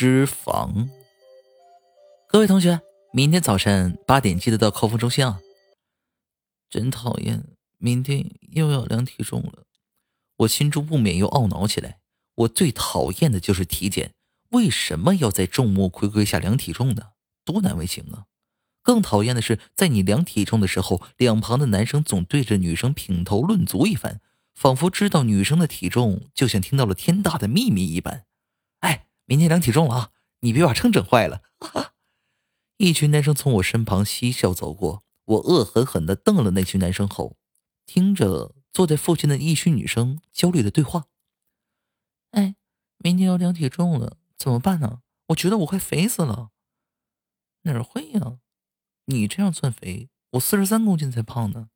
脂肪。各位同学，明天早晨八点记得到扣分中心啊！真讨厌，明天又要量体重了，我心中不免又懊恼起来。我最讨厌的就是体检，为什么要在众目睽睽下量体重呢？多难为情啊！更讨厌的是，在你量体重的时候，两旁的男生总对着女生品头论足一番，仿佛知道女生的体重就像听到了天大的秘密一般。明天量体重了啊！你别把秤整坏了。一群男生从我身旁嬉笑走过，我恶狠狠地瞪了那群男生后，听着坐在附近的一群女生焦虑的对话。哎，明天要量体重了，怎么办呢？我觉得我快肥死了。哪儿会呀？你这样算肥，我四十三公斤才胖呢。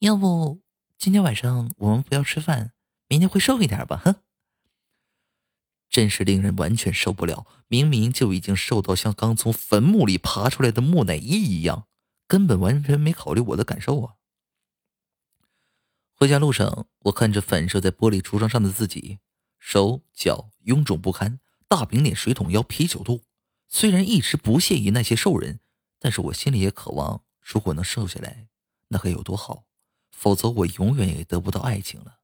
要不今天晚上我们不要吃饭，明天会瘦一点吧？哼，真是令人完全受不了。明明就已经瘦到像刚从坟墓里爬出来的木乃伊一样，根本完全没考虑我的感受啊！回家路上，我看着反射在玻璃橱窗上的自己，手脚臃肿不堪，大饼脸、水桶腰、啤酒肚。虽然一直不屑于那些瘦人。但是我心里也渴望，如果能瘦下来，那该有多好！否则我永远也得不到爱情了。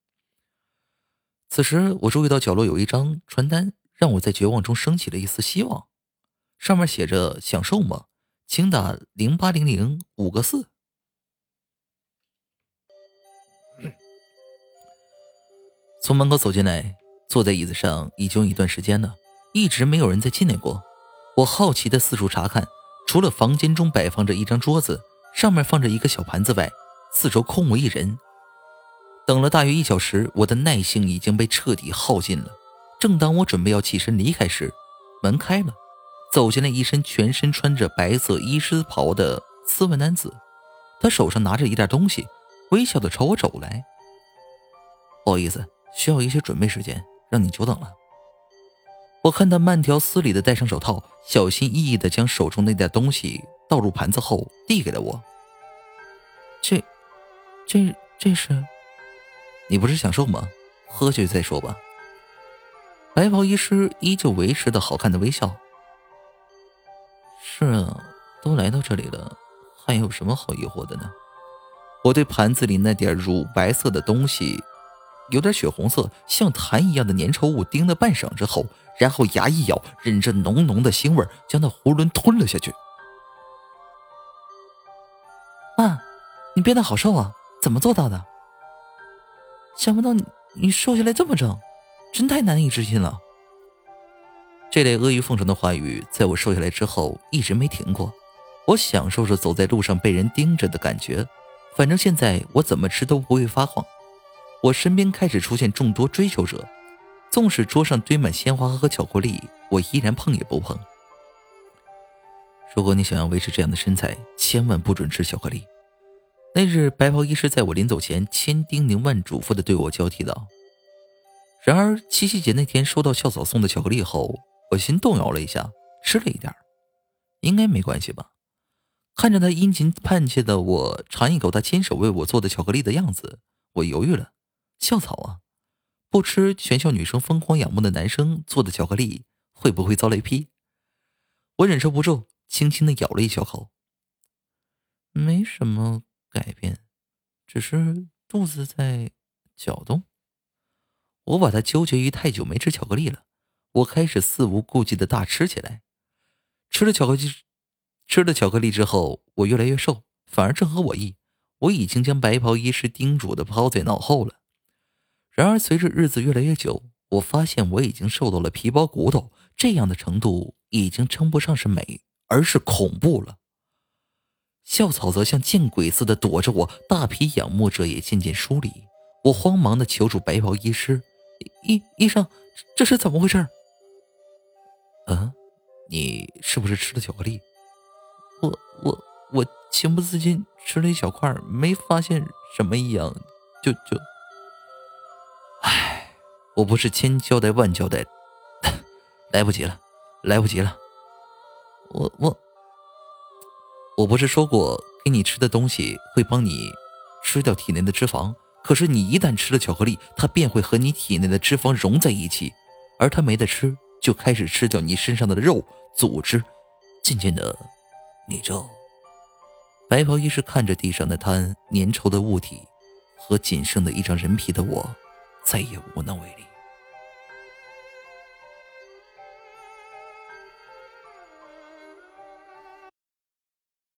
此时，我注意到角落有一张传单，让我在绝望中升起了一丝希望。上面写着：“享受吗？请打零八零零五个四。”从门口走进来，坐在椅子上已经一段时间了，一直没有人再进来过。我好奇的四处查看。除了房间中摆放着一张桌子，上面放着一个小盘子外，四周空无一人。等了大约一小时，我的耐性已经被彻底耗尽了。正当我准备要起身离开时，门开了，走进来一身全身穿着白色医师袍的斯文男子。他手上拿着一袋东西，微笑的朝我走来。不好意思，需要一些准备时间，让你久等了。我看他慢条斯理的戴上手套，小心翼翼的将手中那袋东西倒入盘子后，递给了我。这，这，这是？你不是想瘦吗？喝去再说吧。白袍医师依旧维持的好看的微笑。是啊，都来到这里了，还有什么好疑惑的呢？我对盘子里那点乳白色的东西。有点血红色，像痰一样的粘稠物，盯了半晌之后，然后牙一咬，忍着浓浓的腥味，将那囫囵吞了下去。妈，你变得好瘦啊，怎么做到的？想不到你你瘦下来这么正，真太难以置信了。这类阿谀奉承的话语，在我瘦下来之后一直没停过。我享受着走在路上被人盯着的感觉，反正现在我怎么吃都不会发胖。我身边开始出现众多追求者，纵使桌上堆满鲜花和巧克力，我依然碰也不碰。如果你想要维持这样的身材，千万不准吃巧克力。那日，白袍医师在我临走前千叮咛万嘱咐的对我交替道。然而，七夕节那天收到校草送的巧克力后，我心动摇了一下，吃了一点应该没关系吧？看着他殷勤盼切的我尝一口他亲手为我做的巧克力的样子，我犹豫了。校草啊，不吃全校女生疯狂仰慕的男生做的巧克力，会不会遭雷劈？我忍受不住，轻轻的咬了一小口。没什么改变，只是肚子在搅动。我把它纠结于太久没吃巧克力了，我开始肆无顾忌的大吃起来。吃了巧克力，吃了巧克力之后，我越来越瘦，反而正合我意。我已经将白袍医师叮嘱的抛在脑后了。然而，随着日子越来越久，我发现我已经瘦到了皮包骨头这样的程度，已经称不上是美，而是恐怖了。校草则像见鬼似的躲着我，大批仰慕者也渐渐疏离。我慌忙的求助白袍医师：“医医生，这是怎么回事？”“嗯，你是不是吃了巧克力？”“我我我情不自禁吃了一小块，没发现什么异样，就就……”哎我不是千交代万交代，来不及了，来不及了。我我我不是说过给你吃的东西会帮你吃掉体内的脂肪可是你一旦吃了巧克力它便会和你体内的脂肪融在一起而它没得吃就开始吃掉你身上的肉组织。渐渐的你就白袍医师看着地上那滩粘稠的物体和仅剩的一张人皮的我再也无能为力。